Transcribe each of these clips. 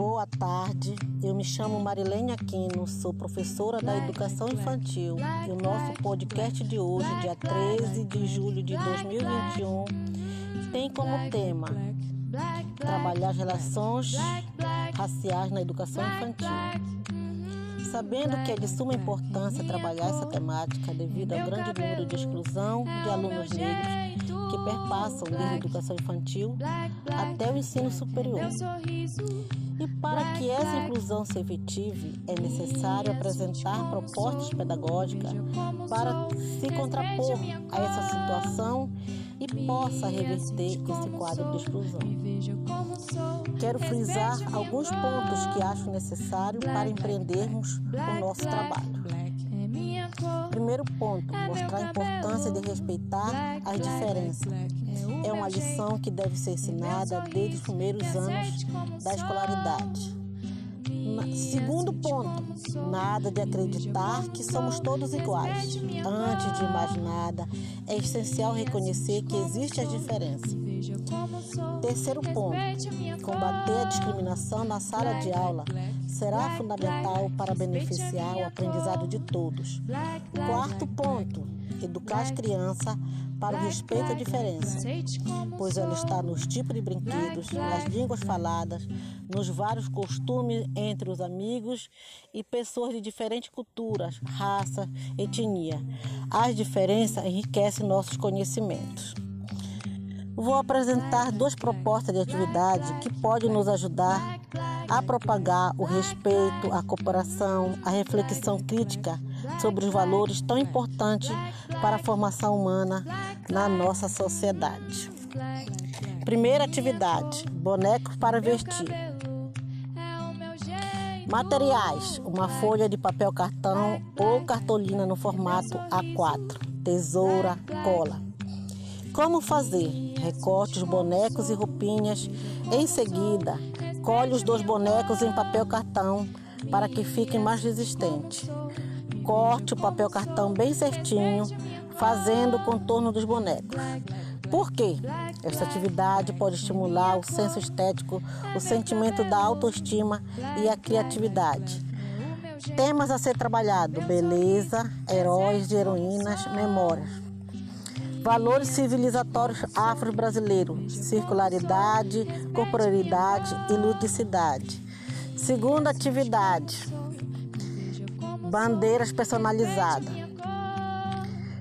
Boa tarde, eu me chamo Marilene Aquino, sou professora da Educação Infantil. e o nosso podcast de hoje, dia 13 de julho de 2021, tem como tema trabalhar as relações raciais na educação infantil. Sabendo que é de suma importância trabalhar essa temática devido ao grande número de exclusão de alunos negros que perpassam desde a educação infantil até o ensino superior. E para que essa inclusão se efetive, é necessário apresentar propostas pedagógicas para se contrapor a essa situação e possa reverter esse quadro de exclusão. Quero frisar alguns pontos que acho necessário para empreendermos o nosso trabalho. Primeiro ponto, mostrar a importância de respeitar as diferenças. É uma lição que deve ser ensinada desde os primeiros anos da escolaridade. Segundo ponto, nada de acreditar que somos todos iguais. Antes de mais nada, é essencial reconhecer que existem as diferenças. Terceiro ponto, combater a discriminação na sala de aula será fundamental para beneficiar o aprendizado de todos. Quarto ponto, educar as crianças para o respeito à diferença, pois ela está nos tipos de brinquedos, nas línguas faladas, nos vários costumes entre os amigos e pessoas de diferentes culturas, raça, etnia. As diferenças enriquecem nossos conhecimentos. Vou apresentar duas propostas de atividade que podem nos ajudar a propagar o respeito, a cooperação, a reflexão crítica sobre os valores tão importantes para a formação humana na nossa sociedade. Primeira atividade: bonecos para vestir. Materiais: uma folha de papel cartão ou cartolina no formato A4, tesoura, cola. Como fazer? Recorte os bonecos e roupinhas. Em seguida, colhe os dois bonecos em papel cartão para que fiquem mais resistentes. Corte o papel cartão bem certinho, fazendo o contorno dos bonecos. Por quê? Esta atividade pode estimular o senso estético, o sentimento da autoestima e a criatividade. Temas a ser trabalhado: beleza, heróis e heroínas, memórias. Valores civilizatórios afro-brasileiros: circularidade, corporalidade e ludicidade. Segunda atividade: bandeiras personalizadas.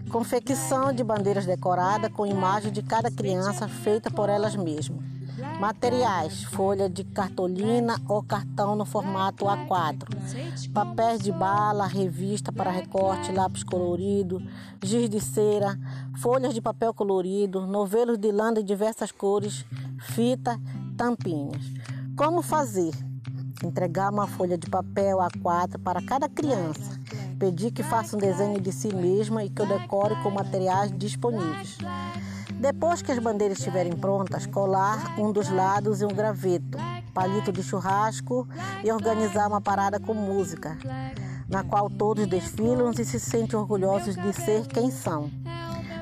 Confecção de bandeiras decoradas com imagem de cada criança feita por elas mesmas. Materiais: folha de cartolina ou cartão no formato A4, papéis de bala, revista para recorte, lápis colorido, giz de cera, folhas de papel colorido, novelos de lã de diversas cores, fita, tampinhas. Como fazer? Entregar uma folha de papel A4 para cada criança. Pedir que faça um desenho de si mesma e que eu decore com materiais disponíveis. Depois que as bandeiras estiverem prontas, colar um dos lados e um graveto, palito de churrasco e organizar uma parada com música, na qual todos desfilam e se sentem orgulhosos de ser quem são.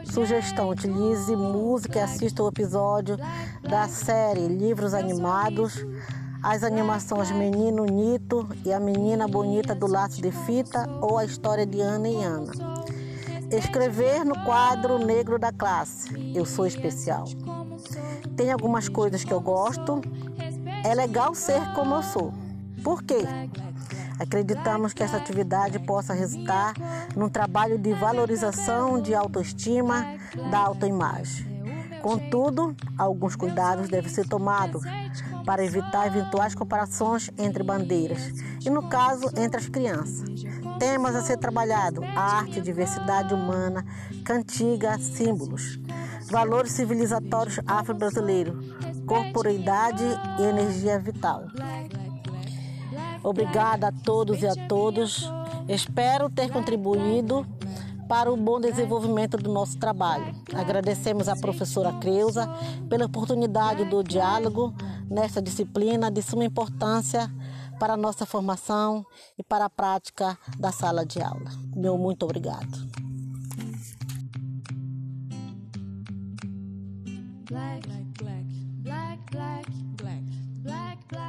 Sugestão: utilize música e assista o episódio da série Livros Animados as animações Menino Nito e a Menina Bonita do Laço de Fita ou a história de Ana e Ana. Escrever no quadro negro da classe. Eu sou especial. Tem algumas coisas que eu gosto. É legal ser como eu sou. Por quê? Acreditamos que essa atividade possa resultar num trabalho de valorização de autoestima, da autoimagem. Contudo, alguns cuidados devem ser tomados para evitar eventuais comparações entre bandeiras e, no caso, entre as crianças. Temas a ser trabalhado: arte, diversidade humana, cantiga, símbolos, valores civilizatórios afro-brasileiros, corporeidade e energia vital. Obrigada a todos e a todos. Espero ter contribuído para o bom desenvolvimento do nosso trabalho. Agradecemos à professora Creuza pela oportunidade do diálogo nesta disciplina de suma importância para a nossa formação e para a prática da sala de aula. Meu muito obrigado. Black, black, black,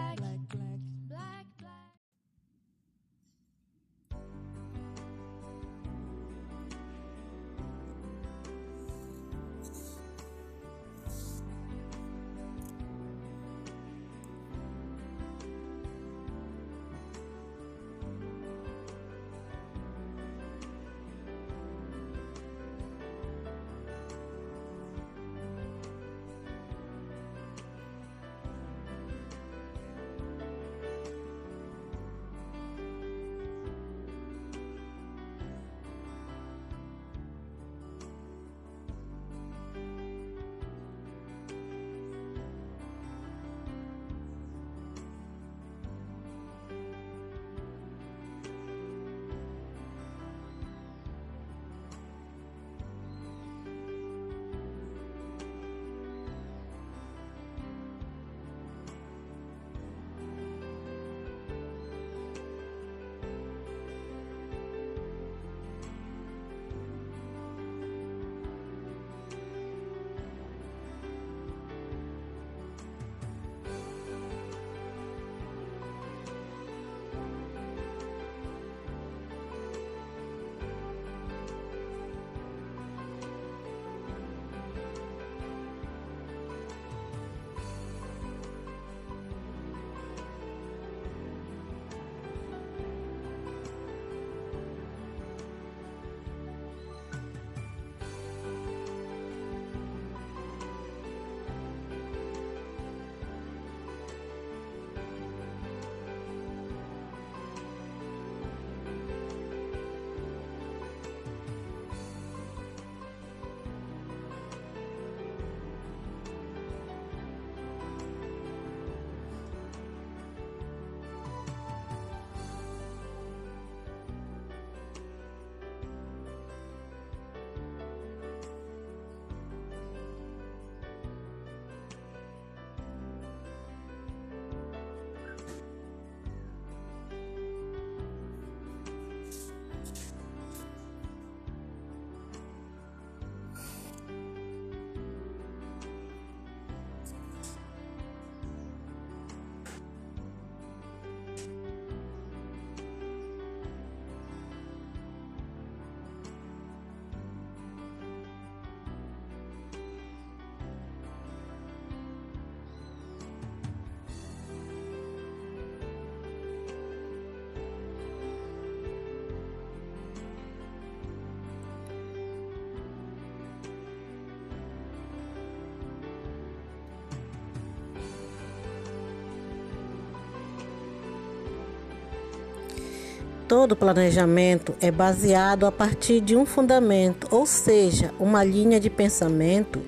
Todo planejamento é baseado a partir de um fundamento, ou seja, uma linha de pensamento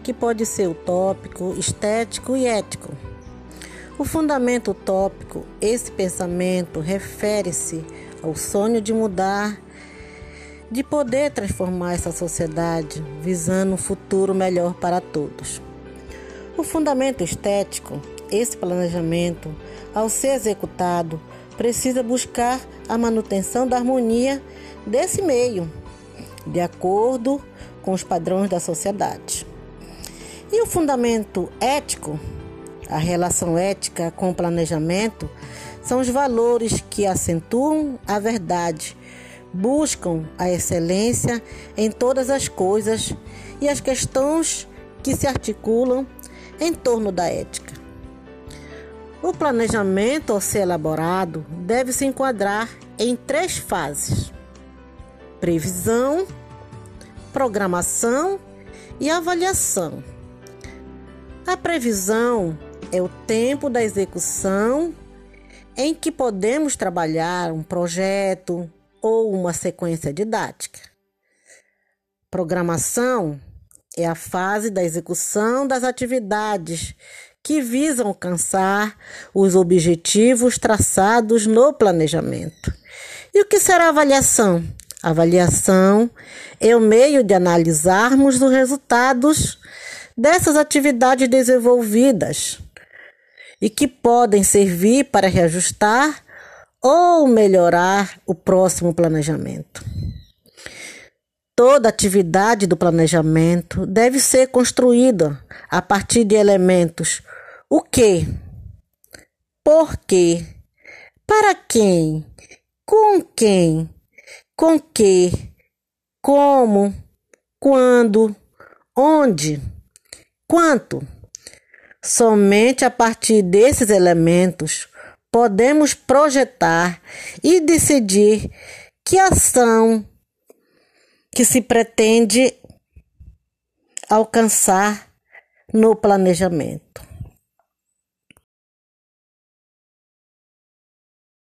que pode ser utópico, estético e ético. O fundamento utópico, esse pensamento refere-se ao sonho de mudar, de poder transformar essa sociedade, visando um futuro melhor para todos. O fundamento estético, esse planejamento, ao ser executado, precisa buscar a manutenção da harmonia desse meio, de acordo com os padrões da sociedade. E o fundamento ético, a relação ética com o planejamento, são os valores que acentuam a verdade, buscam a excelência em todas as coisas e as questões que se articulam em torno da ética. O planejamento, ao ser elaborado, deve se enquadrar em três fases: previsão, programação e avaliação. A previsão é o tempo da execução em que podemos trabalhar um projeto ou uma sequência didática. Programação é a fase da execução das atividades que visam alcançar os objetivos traçados no planejamento. E o que será avaliação? avaliação é o meio de analisarmos os resultados dessas atividades desenvolvidas e que podem servir para reajustar ou melhorar o próximo planejamento. Toda atividade do planejamento deve ser construída a partir de elementos o que? Por quê? Para quem? Com quem? Com que? Como? Quando? Onde? Quanto? Somente a partir desses elementos podemos projetar e decidir que ação que se pretende alcançar no planejamento.